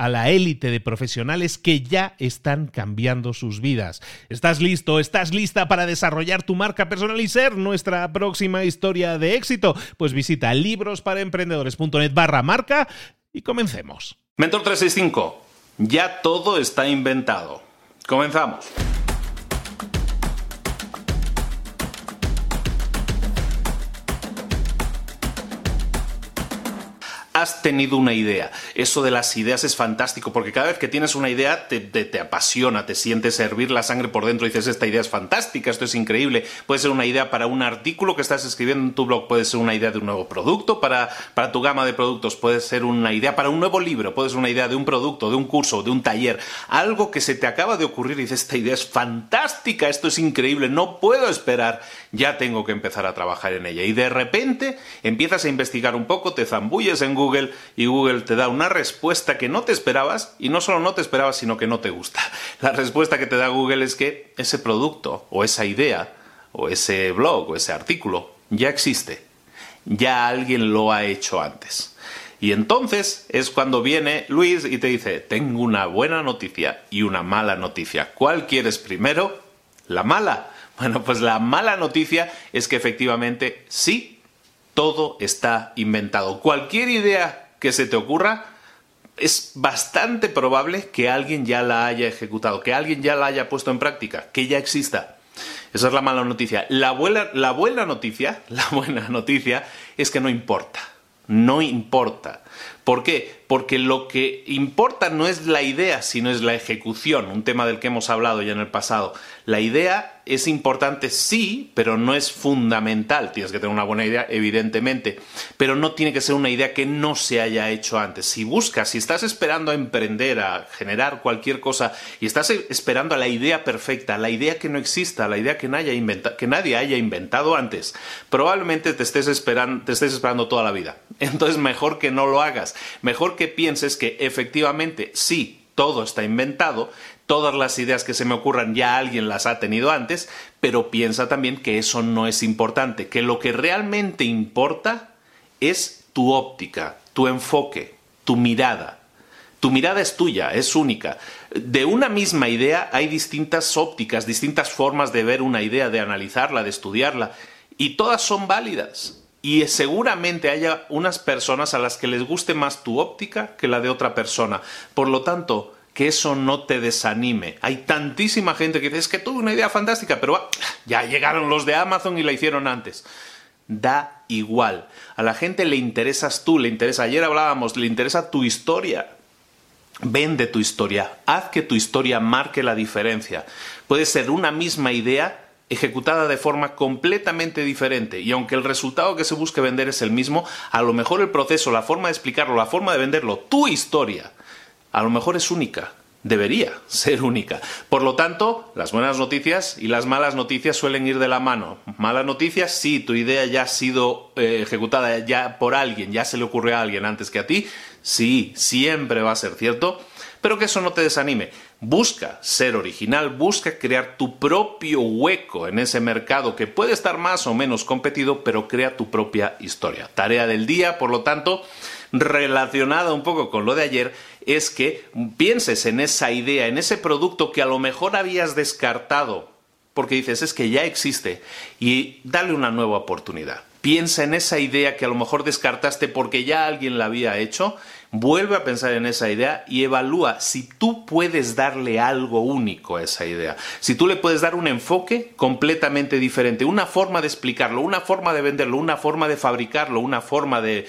a la élite de profesionales que ya están cambiando sus vidas. ¿Estás listo? ¿Estás lista para desarrollar tu marca personal y ser nuestra próxima historia de éxito? Pues visita librosparaemprendedores.net barra marca y comencemos. Mentor 365, ya todo está inventado. Comenzamos. Has tenido una idea. Eso de las ideas es fantástico porque cada vez que tienes una idea te, apasiona, te sientes hervir la sangre por dentro dices, esta idea es fantástica, esto es increíble. Puede ser una idea para un artículo que estás escribiendo en tu blog, puede ser una idea de un nuevo producto para, para tu gama de productos, puede ser una idea para un nuevo libro, puede ser una idea de un producto, de un curso, de un taller, algo que se te acaba de ocurrir y dices, esta idea es fantástica, esto es increíble, no puedo esperar, ya tengo que empezar a trabajar en ella. Y de repente empiezas a investigar un poco, te zambulles en Google, y Google te da una respuesta que no te esperabas y no solo no te esperabas, sino que no te gusta. La respuesta que te da Google es que ese producto o esa idea o ese blog o ese artículo ya existe. Ya alguien lo ha hecho antes. Y entonces es cuando viene Luis y te dice, tengo una buena noticia y una mala noticia. ¿Cuál quieres primero? La mala. Bueno, pues la mala noticia es que efectivamente sí todo está inventado. Cualquier idea que se te ocurra, es bastante probable que alguien ya la haya ejecutado, que alguien ya la haya puesto en práctica, que ya exista. Esa es la mala noticia. La buena, la buena noticia, la buena noticia es que no importa. No importa. ¿Por qué? Porque lo que importa no es la idea, sino es la ejecución, un tema del que hemos hablado ya en el pasado. La idea es importante, sí, pero no es fundamental. Tienes que tener una buena idea, evidentemente, pero no tiene que ser una idea que no se haya hecho antes. Si buscas, si estás esperando a emprender, a generar cualquier cosa, y estás esperando a la idea perfecta, la idea que no exista, la idea que, que nadie haya inventado antes, probablemente te estés, esperando, te estés esperando toda la vida. Entonces, mejor que no lo hagas. Mejor que pienses que efectivamente sí, todo está inventado, todas las ideas que se me ocurran ya alguien las ha tenido antes, pero piensa también que eso no es importante, que lo que realmente importa es tu óptica, tu enfoque, tu mirada. Tu mirada es tuya, es única. De una misma idea hay distintas ópticas, distintas formas de ver una idea, de analizarla, de estudiarla, y todas son válidas. Y seguramente haya unas personas a las que les guste más tu óptica que la de otra persona. Por lo tanto, que eso no te desanime. Hay tantísima gente que dice, es que tuve una idea fantástica, pero ya llegaron los de Amazon y la hicieron antes. Da igual. A la gente le interesas tú, le interesa, ayer hablábamos, le interesa tu historia. Vende tu historia, haz que tu historia marque la diferencia. Puede ser una misma idea ejecutada de forma completamente diferente y aunque el resultado que se busque vender es el mismo, a lo mejor el proceso, la forma de explicarlo, la forma de venderlo, tu historia, a lo mejor es única debería ser única. Por lo tanto, las buenas noticias y las malas noticias suelen ir de la mano. Malas noticias, sí, tu idea ya ha sido eh, ejecutada ya por alguien, ya se le ocurrió a alguien antes que a ti, sí, siempre va a ser cierto, pero que eso no te desanime. Busca ser original, busca crear tu propio hueco en ese mercado que puede estar más o menos competido, pero crea tu propia historia. Tarea del día, por lo tanto, relacionada un poco con lo de ayer, es que pienses en esa idea, en ese producto que a lo mejor habías descartado porque dices es que ya existe y dale una nueva oportunidad. Piensa en esa idea que a lo mejor descartaste porque ya alguien la había hecho, vuelve a pensar en esa idea y evalúa si tú puedes darle algo único a esa idea, si tú le puedes dar un enfoque completamente diferente, una forma de explicarlo, una forma de venderlo, una forma de fabricarlo, una forma de,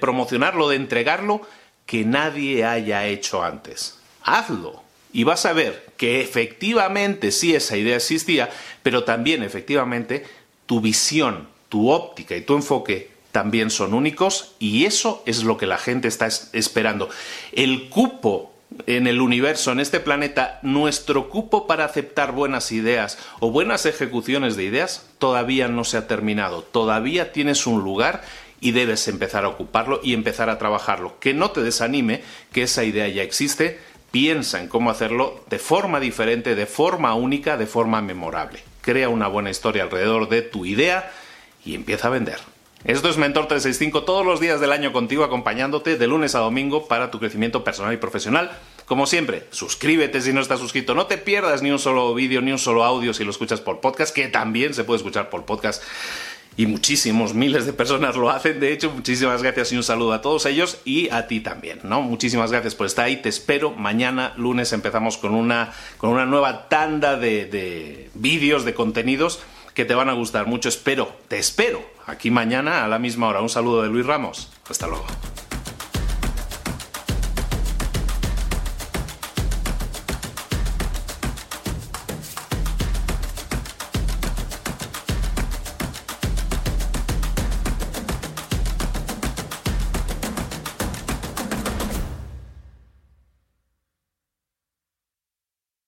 promocionarlo, de entregarlo que nadie haya hecho antes. Hazlo y vas a ver que efectivamente sí esa idea existía, pero también efectivamente tu visión, tu óptica y tu enfoque también son únicos y eso es lo que la gente está esperando. El cupo en el universo, en este planeta, nuestro cupo para aceptar buenas ideas o buenas ejecuciones de ideas todavía no se ha terminado. Todavía tienes un lugar y debes empezar a ocuparlo y empezar a trabajarlo. Que no te desanime que esa idea ya existe, piensa en cómo hacerlo de forma diferente, de forma única, de forma memorable. Crea una buena historia alrededor de tu idea y empieza a vender. Esto es Mentor 365 todos los días del año contigo acompañándote de lunes a domingo para tu crecimiento personal y profesional. Como siempre, suscríbete si no estás suscrito, no te pierdas ni un solo vídeo ni un solo audio si lo escuchas por podcast, que también se puede escuchar por podcast y muchísimos miles de personas lo hacen. De hecho, muchísimas gracias y un saludo a todos ellos y a ti también, ¿no? Muchísimas gracias por estar ahí. Te espero. Mañana, lunes, empezamos con una, con una nueva tanda de, de vídeos, de contenidos que te van a gustar mucho. Espero, te espero aquí mañana a la misma hora. Un saludo de Luis Ramos. Hasta luego.